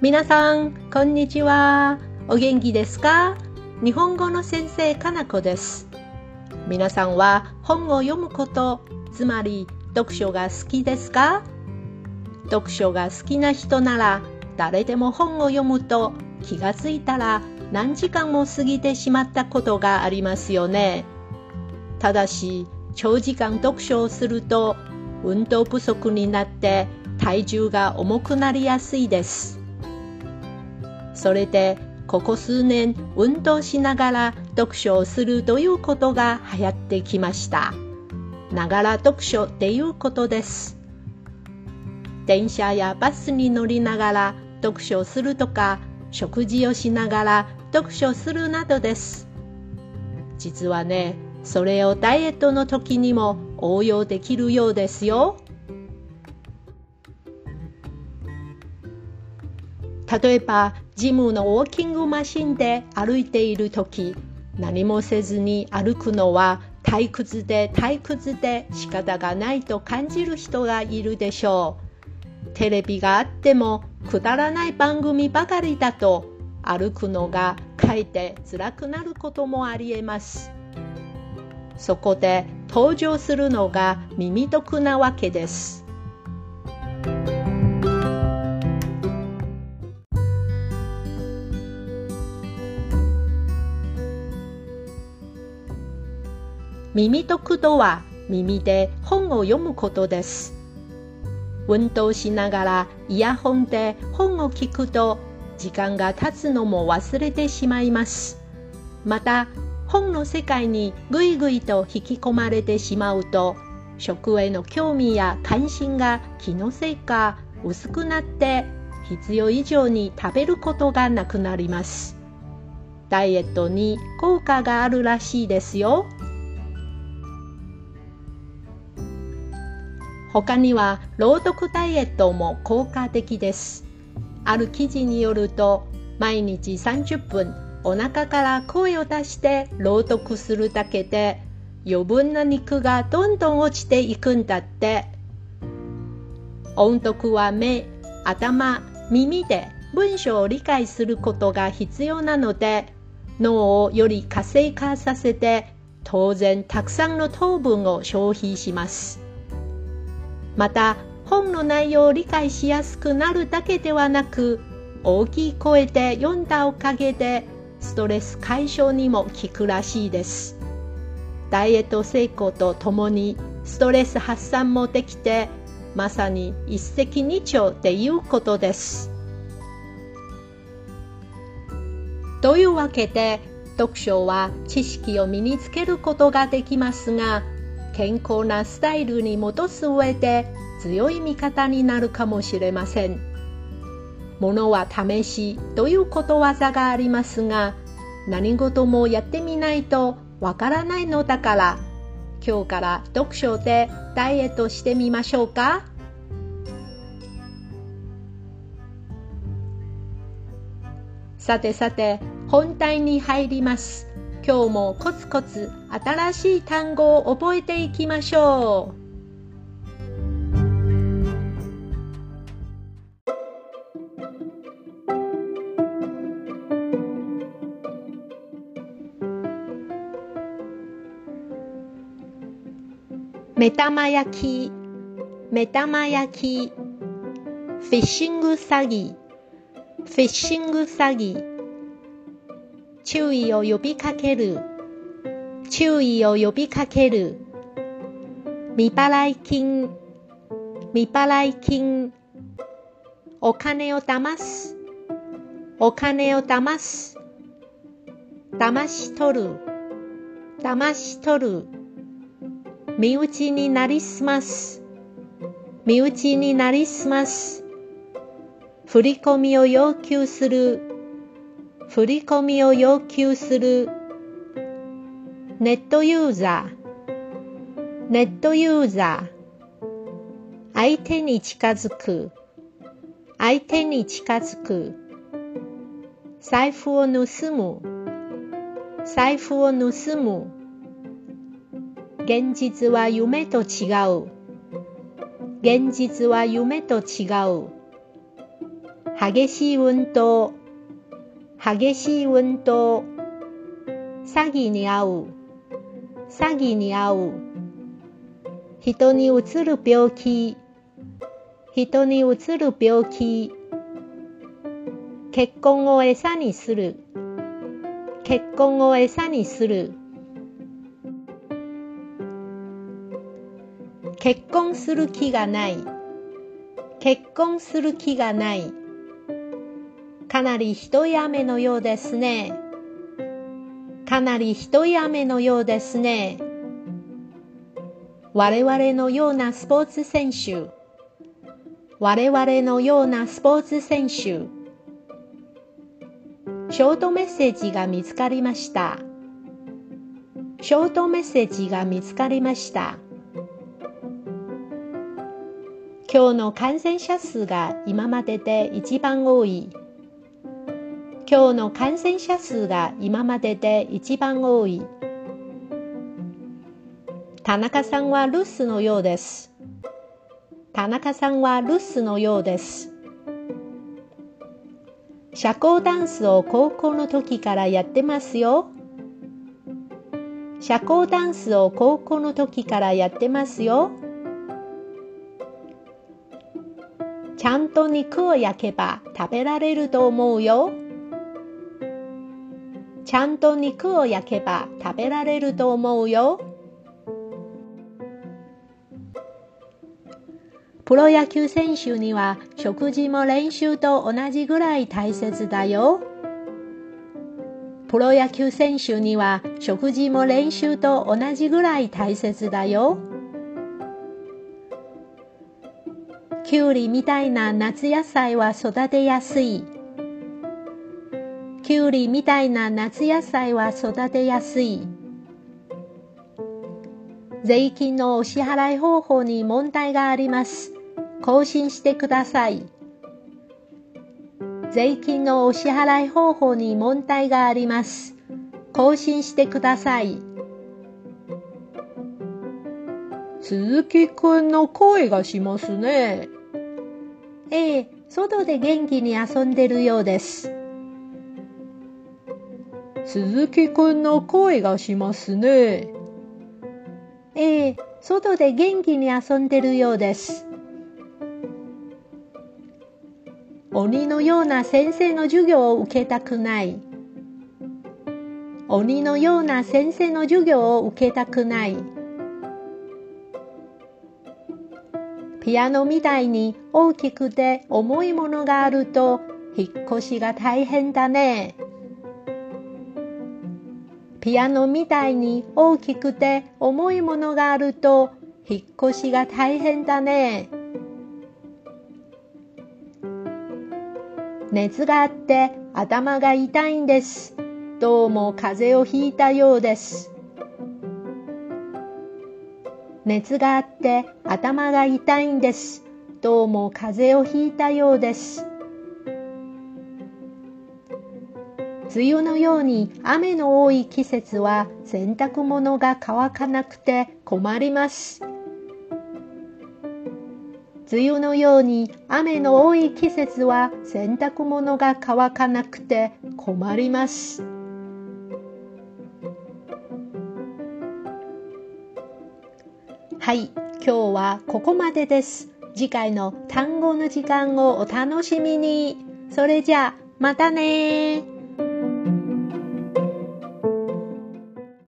皆さん、こんにちは。お元気ですか？日本語の先生、かなこです。皆さんは本を読むこと、つまり読書が好きですか？読書が好きな人なら、誰でも本を読むと気がついたら何時間も過ぎてしまったことがありますよね。ただし、長時間読書をすると運動不足になって体重が重くなりやすいです。それでここ数年運動しながら読書をするということが流行ってきました。ながら読書っていうことです。電車やバスに乗りながら読書するとか食事をしながら読書するなどです。実はね、それをダイエットの時にも応用できるようですよ。例えば、ジムのウォーキングマシンで歩いている時、何もせずに歩くのは退屈で退屈で仕方がないと感じる人がいるでしょう。テレビがあってもくだらない番組ばかりだと歩くのがかえって辛くなることもありえます。そこで登場するのが耳得なわけです。耳得とは耳で本を読むことです。運動しながらイヤホンで本を聞くと時間が経つのも忘れてしまいます。また本の世界にぐいぐいと引き込まれてしまうと食への興味や関心が気のせいか薄くなって必要以上に食べることがなくなります。ダイエットに効果があるらしいですよ。他には朗読ダイエットも効果的です。ある記事によると毎日30分お腹から声を出して朗読するだけで余分な肉がどんどん落ちていくんだって。音読は目、頭、耳で文章を理解することが必要なので脳をより活性化させて当然たくさんの糖分を消費します。また本の内容を理解しやすくなるだけではなく大きい声で読んだおかげでストレス解消にも効くらしいです。ダイエット成功とともにストレス発散もできてまさに一石二鳥っていうことです。というわけで読書は知識を身につけることができますが健康なスタイルに戻す上で強い味方になるかもしれません。ものは試しということわざがありますが何事もやってみないとわからないのだから今日から読書でダイエットしてみましょうかさてさて本題に入ります。今日もコツコツ新しい単語を覚えていきましょう。目玉焼き、目玉焼き、フィッシング詐欺、フィッシング詐欺。注意を呼びかける。注意を呼びかける。未払い金。未払い金。お金を騙す。お金を騙す。騙し取る。騙し取る。身内になりすます。身内になりすます。振り込みを要求する。振り込みを要求する。ネットユーザー。ネットユーザー。相手に近づく。相手に近づく。財布を盗む。財布を盗む。現実は夢と違う。現実は夢と違う。激しい運動。激しい運動。詐欺に遭う。詐欺に遭う。人にうつる病気。人にうつる病気。結婚を餌にする。結婚を餌にする。結婚する気がない。結婚する気がない。かなりひどい雨のようですね。かなりひどい雨のようですね。我々のようなスポーツ選手我々のようなスポーツ選手ショートメッセージが見つかりました。ショートメッセージが見つかりました。今日の感染者数が今までで一番多い。今日の感染者数が今までで一番多い。田中さんは留守のようです。田中さんは留守のようです。社交ダンスを高校の時からやってますよ。社交ダンスを高校の時からやってますよ。ちゃんと肉を焼けば食べられると思うよ。ちゃんと肉を焼けば食べられると思うよ。プロ野球選手には食事も練習と同じぐらい大切だよ。プロ野球選手には食事も練習と同じぐらい大切だよ。きゅうりみたいな夏野菜は育てやすい。きゅうりみたいな夏野菜は育てやすい。税金のお支払い方法に問題があります。更新してください。税金のお支払い方法に問題があります。更新してください。鈴木くんの声がしますね。ええ、外で元気に遊んでるようです。鈴木くんの声がしますね。ええ、外で元気に遊んでるようです。鬼のような先生の授業を受けたくない。鬼のような先生の授業を受けたくない。ピアノみたいに大きくて重いものがあると引っ越しが大変だね。ピアノみたいに大きくて重いものがあると引っ越しが大変だね。熱があって頭が痛いんです。どうも風邪をひいたようです。熱があって頭が痛いんです。どうも風邪をひいたようです。梅雨のように雨の多い季節は洗濯物が乾かなくて困ります。梅雨のように雨の多い季節は洗濯物が乾かなくて困ります。はい、今日はここまでです。次回の単語の時間をお楽しみに。それじゃあ、またね